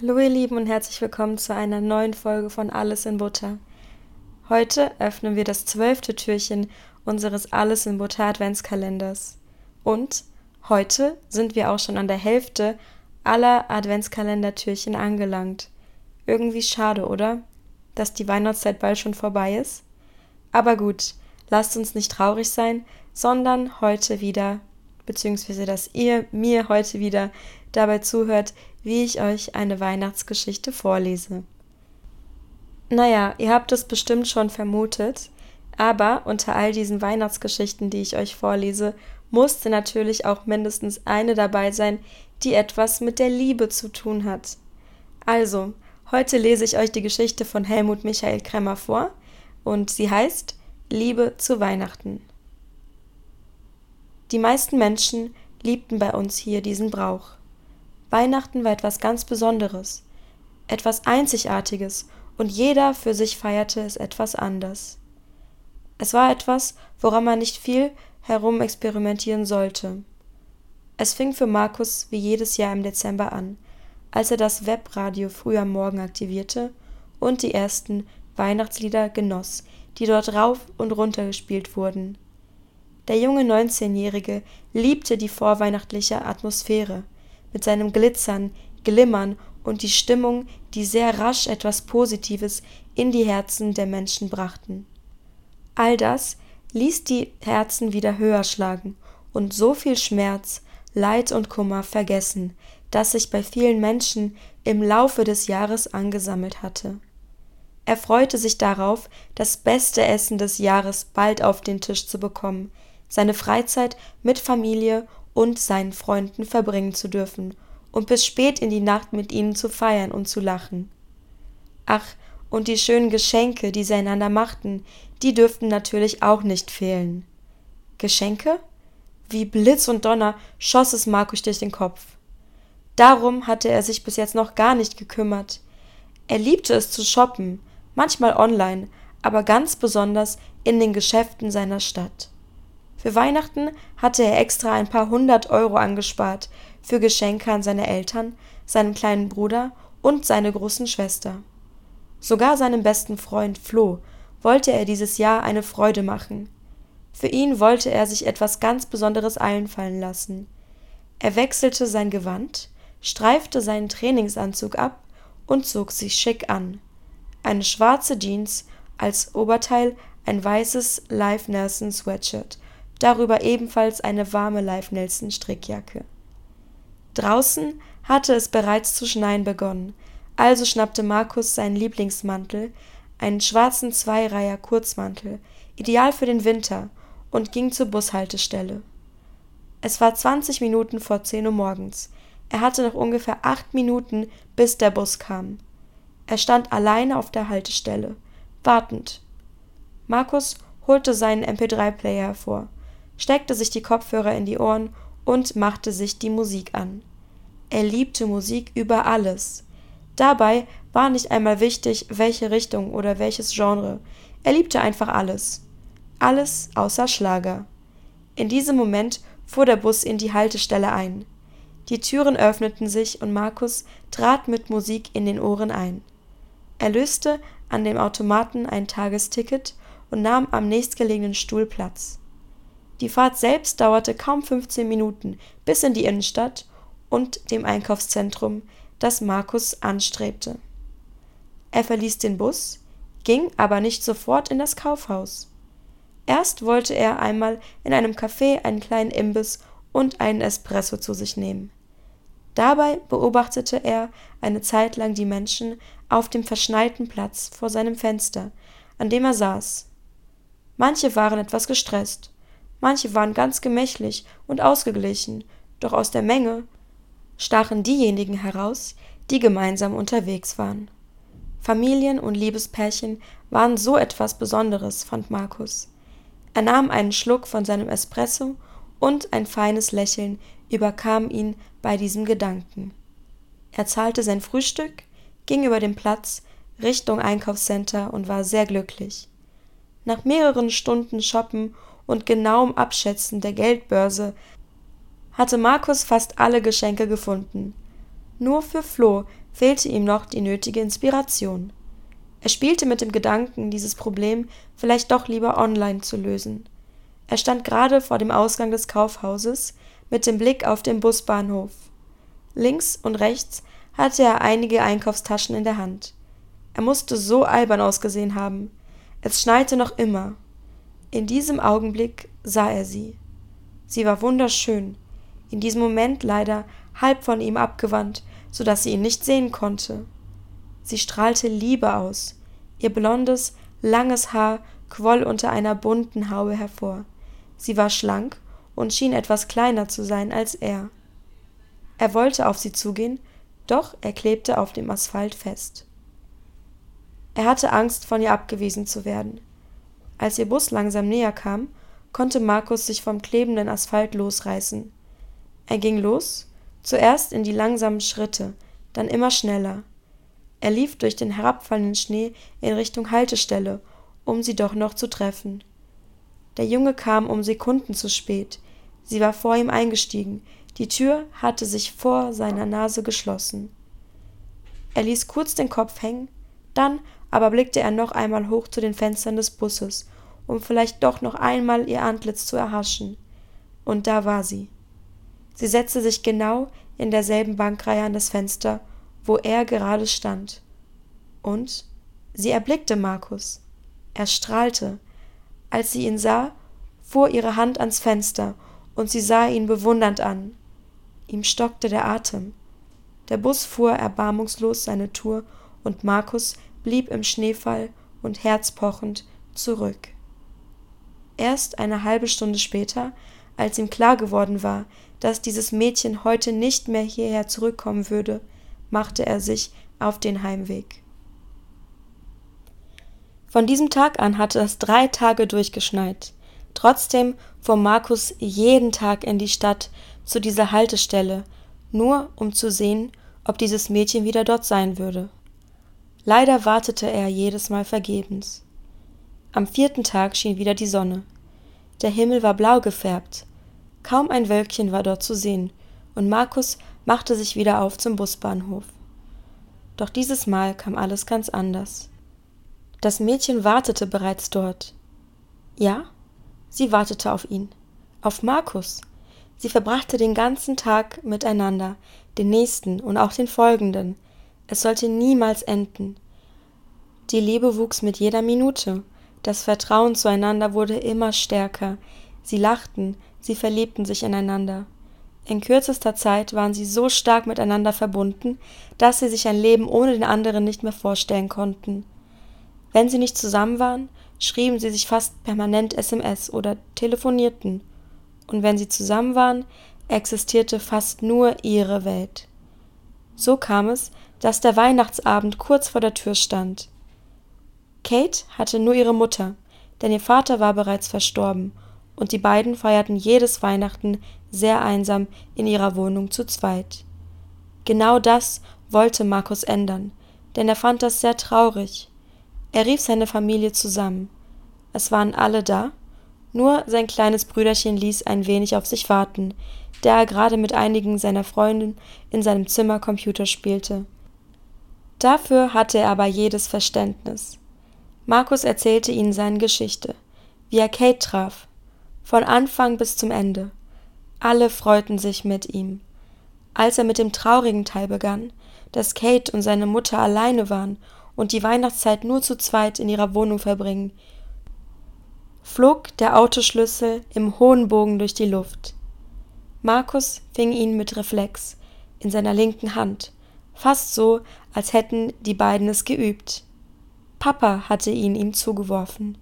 Hallo ihr Lieben und herzlich willkommen zu einer neuen Folge von Alles in Butter. Heute öffnen wir das zwölfte Türchen unseres Alles in Butter Adventskalenders. Und heute sind wir auch schon an der Hälfte aller Adventskalendertürchen angelangt. Irgendwie schade, oder? Dass die Weihnachtszeit bald schon vorbei ist? Aber gut, lasst uns nicht traurig sein, sondern heute wieder, beziehungsweise dass ihr mir heute wieder dabei zuhört, wie ich euch eine Weihnachtsgeschichte vorlese. Naja, ihr habt es bestimmt schon vermutet, aber unter all diesen Weihnachtsgeschichten, die ich euch vorlese, musste natürlich auch mindestens eine dabei sein, die etwas mit der Liebe zu tun hat. Also, heute lese ich euch die Geschichte von Helmut Michael Kremmer vor und sie heißt Liebe zu Weihnachten. Die meisten Menschen liebten bei uns hier diesen Brauch. Weihnachten war etwas ganz Besonderes, etwas Einzigartiges, und jeder für sich feierte es etwas anders. Es war etwas, woran man nicht viel herumexperimentieren sollte. Es fing für Markus wie jedes Jahr im Dezember an, als er das Webradio früh am Morgen aktivierte und die ersten Weihnachtslieder genoss, die dort rauf und runter gespielt wurden. Der junge 19-Jährige liebte die vorweihnachtliche Atmosphäre, mit seinem Glitzern, Glimmern und die Stimmung, die sehr rasch etwas Positives in die Herzen der Menschen brachten. All das ließ die Herzen wieder höher schlagen und so viel Schmerz, Leid und Kummer vergessen, das sich bei vielen Menschen im Laufe des Jahres angesammelt hatte. Er freute sich darauf, das beste Essen des Jahres bald auf den Tisch zu bekommen, seine Freizeit mit Familie und seinen Freunden verbringen zu dürfen und bis spät in die Nacht mit ihnen zu feiern und zu lachen. Ach, und die schönen Geschenke, die sie einander machten, die dürften natürlich auch nicht fehlen. Geschenke? Wie Blitz und Donner schoss es Markus durch den Kopf. Darum hatte er sich bis jetzt noch gar nicht gekümmert. Er liebte es zu shoppen, manchmal online, aber ganz besonders in den Geschäften seiner Stadt. Für Weihnachten hatte er extra ein paar hundert Euro angespart für Geschenke an seine Eltern, seinen kleinen Bruder und seine großen Schwester. Sogar seinem besten Freund Flo wollte er dieses Jahr eine Freude machen. Für ihn wollte er sich etwas ganz Besonderes einfallen lassen. Er wechselte sein Gewand, streifte seinen Trainingsanzug ab und zog sich schick an. Eine schwarze Jeans, als Oberteil ein weißes Live Nelson Sweatshirt darüber ebenfalls eine warme Live Nelson Strickjacke. Draußen hatte es bereits zu schneien begonnen, also schnappte Markus seinen Lieblingsmantel, einen schwarzen Zweireiher Kurzmantel, ideal für den Winter, und ging zur Bushaltestelle. Es war zwanzig Minuten vor zehn Uhr morgens. Er hatte noch ungefähr acht Minuten, bis der Bus kam. Er stand alleine auf der Haltestelle, wartend. Markus holte seinen MP3-Player hervor steckte sich die Kopfhörer in die Ohren und machte sich die Musik an. Er liebte Musik über alles. Dabei war nicht einmal wichtig, welche Richtung oder welches Genre. Er liebte einfach alles. Alles außer Schlager. In diesem Moment fuhr der Bus in die Haltestelle ein. Die Türen öffneten sich und Markus trat mit Musik in den Ohren ein. Er löste an dem Automaten ein Tagesticket und nahm am nächstgelegenen Stuhl Platz. Die Fahrt selbst dauerte kaum 15 Minuten bis in die Innenstadt und dem Einkaufszentrum, das Markus anstrebte. Er verließ den Bus, ging aber nicht sofort in das Kaufhaus. Erst wollte er einmal in einem Café einen kleinen Imbiss und einen Espresso zu sich nehmen. Dabei beobachtete er eine Zeit lang die Menschen auf dem verschneiten Platz vor seinem Fenster, an dem er saß. Manche waren etwas gestresst, manche waren ganz gemächlich und ausgeglichen, doch aus der Menge stachen diejenigen heraus, die gemeinsam unterwegs waren. Familien und Liebespärchen waren so etwas Besonderes, fand Markus. Er nahm einen Schluck von seinem Espresso und ein feines Lächeln überkam ihn bei diesem Gedanken. Er zahlte sein Frühstück, ging über den Platz Richtung Einkaufscenter und war sehr glücklich. Nach mehreren Stunden Shoppen und genauem Abschätzen der Geldbörse hatte Markus fast alle Geschenke gefunden. Nur für Flo fehlte ihm noch die nötige Inspiration. Er spielte mit dem Gedanken, dieses Problem vielleicht doch lieber online zu lösen. Er stand gerade vor dem Ausgang des Kaufhauses mit dem Blick auf den Busbahnhof. Links und rechts hatte er einige Einkaufstaschen in der Hand. Er musste so albern ausgesehen haben. Es schneite noch immer. In diesem Augenblick sah er sie. Sie war wunderschön, in diesem Moment leider halb von ihm abgewandt, so dass sie ihn nicht sehen konnte. Sie strahlte Liebe aus. Ihr blondes, langes Haar quoll unter einer bunten Haube hervor. Sie war schlank und schien etwas kleiner zu sein als er. Er wollte auf sie zugehen, doch er klebte auf dem Asphalt fest. Er hatte Angst, von ihr abgewiesen zu werden. Als ihr Bus langsam näher kam, konnte Markus sich vom klebenden Asphalt losreißen. Er ging los, zuerst in die langsamen Schritte, dann immer schneller. Er lief durch den herabfallenden Schnee in Richtung Haltestelle, um sie doch noch zu treffen. Der Junge kam um Sekunden zu spät. Sie war vor ihm eingestiegen, die Tür hatte sich vor seiner Nase geschlossen. Er ließ kurz den Kopf hängen, dann aber blickte er noch einmal hoch zu den Fenstern des Busses, um vielleicht doch noch einmal ihr Antlitz zu erhaschen. Und da war sie. Sie setzte sich genau in derselben Bankreihe an das Fenster, wo er gerade stand. Und sie erblickte Markus. Er strahlte. Als sie ihn sah, fuhr ihre Hand ans Fenster, und sie sah ihn bewundernd an. Ihm stockte der Atem. Der Bus fuhr erbarmungslos seine Tour, und Markus blieb im Schneefall und herzpochend zurück. Erst eine halbe Stunde später, als ihm klar geworden war, dass dieses Mädchen heute nicht mehr hierher zurückkommen würde, machte er sich auf den Heimweg. Von diesem Tag an hatte es drei Tage durchgeschneit. Trotzdem fuhr Markus jeden Tag in die Stadt zu dieser Haltestelle, nur um zu sehen, ob dieses Mädchen wieder dort sein würde. Leider wartete er jedes Mal vergebens. Am vierten Tag schien wieder die Sonne. Der Himmel war blau gefärbt. Kaum ein Wölkchen war dort zu sehen, und Markus machte sich wieder auf zum Busbahnhof. Doch dieses Mal kam alles ganz anders. Das Mädchen wartete bereits dort. Ja, sie wartete auf ihn, auf Markus. Sie verbrachte den ganzen Tag miteinander, den nächsten und auch den folgenden, es sollte niemals enden. Die Liebe wuchs mit jeder Minute. Das Vertrauen zueinander wurde immer stärker. Sie lachten, sie verliebten sich ineinander. In kürzester Zeit waren sie so stark miteinander verbunden, dass sie sich ein Leben ohne den anderen nicht mehr vorstellen konnten. Wenn sie nicht zusammen waren, schrieben sie sich fast permanent SMS oder telefonierten. Und wenn sie zusammen waren, existierte fast nur ihre Welt. So kam es, dass der Weihnachtsabend kurz vor der Tür stand. Kate hatte nur ihre Mutter, denn ihr Vater war bereits verstorben, und die beiden feierten jedes Weihnachten sehr einsam in ihrer Wohnung zu zweit. Genau das wollte Markus ändern, denn er fand das sehr traurig. Er rief seine Familie zusammen. Es waren alle da, nur sein kleines Brüderchen ließ ein wenig auf sich warten, da er gerade mit einigen seiner Freunden in seinem Zimmer Computer spielte. Dafür hatte er aber jedes Verständnis. Markus erzählte ihnen seine Geschichte, wie er Kate traf, von Anfang bis zum Ende. Alle freuten sich mit ihm. Als er mit dem traurigen Teil begann, dass Kate und seine Mutter alleine waren und die Weihnachtszeit nur zu zweit in ihrer Wohnung verbringen, flog der Autoschlüssel im hohen Bogen durch die Luft. Markus fing ihn mit Reflex in seiner linken Hand fast so, als hätten die beiden es geübt. Papa hatte ihn ihm zugeworfen.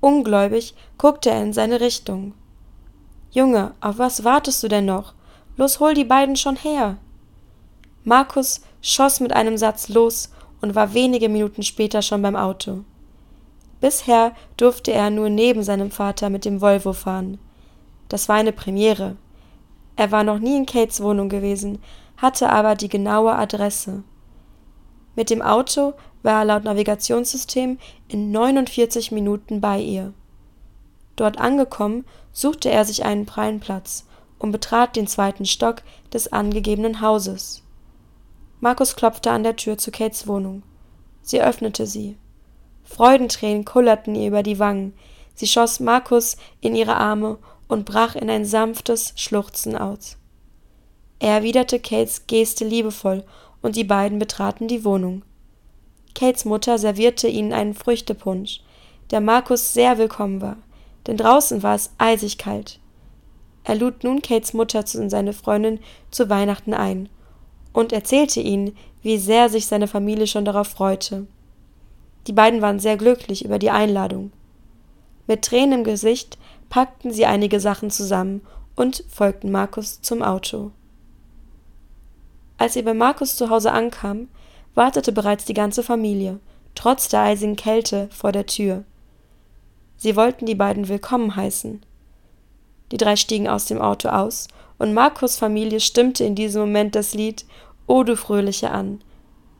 Ungläubig guckte er in seine Richtung. Junge, auf was wartest du denn noch? Los, hol die beiden schon her. Markus schoss mit einem Satz los und war wenige Minuten später schon beim Auto. Bisher durfte er nur neben seinem Vater mit dem Volvo fahren. Das war eine Premiere. Er war noch nie in Kates Wohnung gewesen, hatte aber die genaue Adresse. Mit dem Auto war er laut Navigationssystem in 49 Minuten bei ihr. Dort angekommen, suchte er sich einen freien Platz und betrat den zweiten Stock des angegebenen Hauses. Markus klopfte an der Tür zu Kates Wohnung. Sie öffnete sie. Freudentränen kullerten ihr über die Wangen. Sie schoss Markus in ihre Arme und brach in ein sanftes Schluchzen aus. Er erwiderte Kates Geste liebevoll und die beiden betraten die Wohnung. Kates Mutter servierte ihnen einen Früchtepunsch, der Markus sehr willkommen war, denn draußen war es eisig kalt. Er lud nun Kates Mutter und seine Freundin zu Weihnachten ein und erzählte ihnen, wie sehr sich seine Familie schon darauf freute. Die beiden waren sehr glücklich über die Einladung. Mit Tränen im Gesicht packten sie einige Sachen zusammen und folgten Markus zum Auto. Als sie bei Markus zu Hause ankam, wartete bereits die ganze Familie, trotz der eisigen Kälte, vor der Tür. Sie wollten die beiden willkommen heißen. Die drei stiegen aus dem Auto aus, und Markus Familie stimmte in diesem Moment das Lied O du Fröhliche an.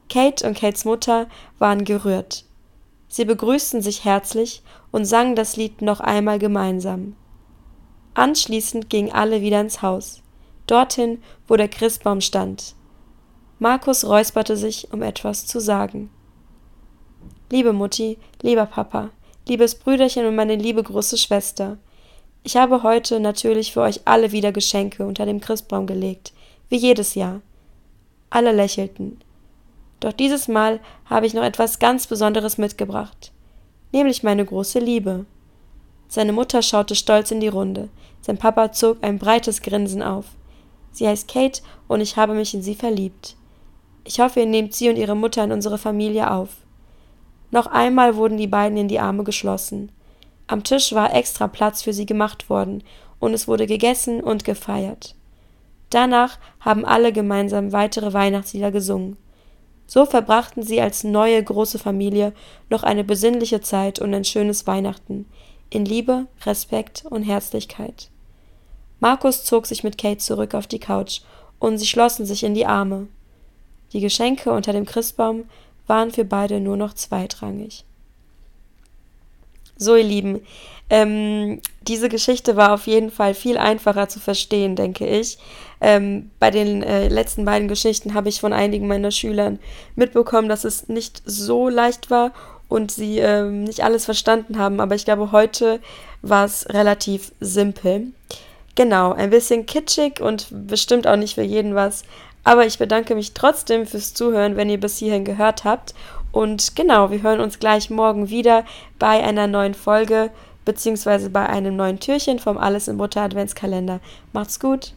Kate und Kates Mutter waren gerührt. Sie begrüßten sich herzlich und sangen das Lied noch einmal gemeinsam. Anschließend gingen alle wieder ins Haus, dorthin, wo der Christbaum stand. Markus räusperte sich, um etwas zu sagen. Liebe Mutti, lieber Papa, liebes Brüderchen und meine liebe große Schwester, ich habe heute natürlich für euch alle wieder Geschenke unter dem Christbaum gelegt, wie jedes Jahr. Alle lächelten. Doch dieses Mal habe ich noch etwas ganz Besonderes mitgebracht, nämlich meine große Liebe. Seine Mutter schaute stolz in die Runde, sein Papa zog ein breites Grinsen auf. Sie heißt Kate und ich habe mich in sie verliebt. Ich hoffe, ihr nehmt sie und ihre Mutter in unsere Familie auf. Noch einmal wurden die beiden in die Arme geschlossen. Am Tisch war extra Platz für sie gemacht worden, und es wurde gegessen und gefeiert. Danach haben alle gemeinsam weitere Weihnachtslieder gesungen. So verbrachten sie als neue große Familie noch eine besinnliche Zeit und ein schönes Weihnachten, in Liebe, Respekt und Herzlichkeit. Markus zog sich mit Kate zurück auf die Couch, und sie schlossen sich in die Arme. Die Geschenke unter dem Christbaum waren für beide nur noch zweitrangig. So, ihr Lieben, ähm, diese Geschichte war auf jeden Fall viel einfacher zu verstehen, denke ich. Ähm, bei den äh, letzten beiden Geschichten habe ich von einigen meiner Schülern mitbekommen, dass es nicht so leicht war und sie ähm, nicht alles verstanden haben. Aber ich glaube, heute war es relativ simpel. Genau, ein bisschen kitschig und bestimmt auch nicht für jeden was. Aber ich bedanke mich trotzdem fürs Zuhören, wenn ihr bis hierhin gehört habt. Und genau, wir hören uns gleich morgen wieder bei einer neuen Folge beziehungsweise bei einem neuen Türchen vom Alles in Butter Adventskalender. Macht's gut!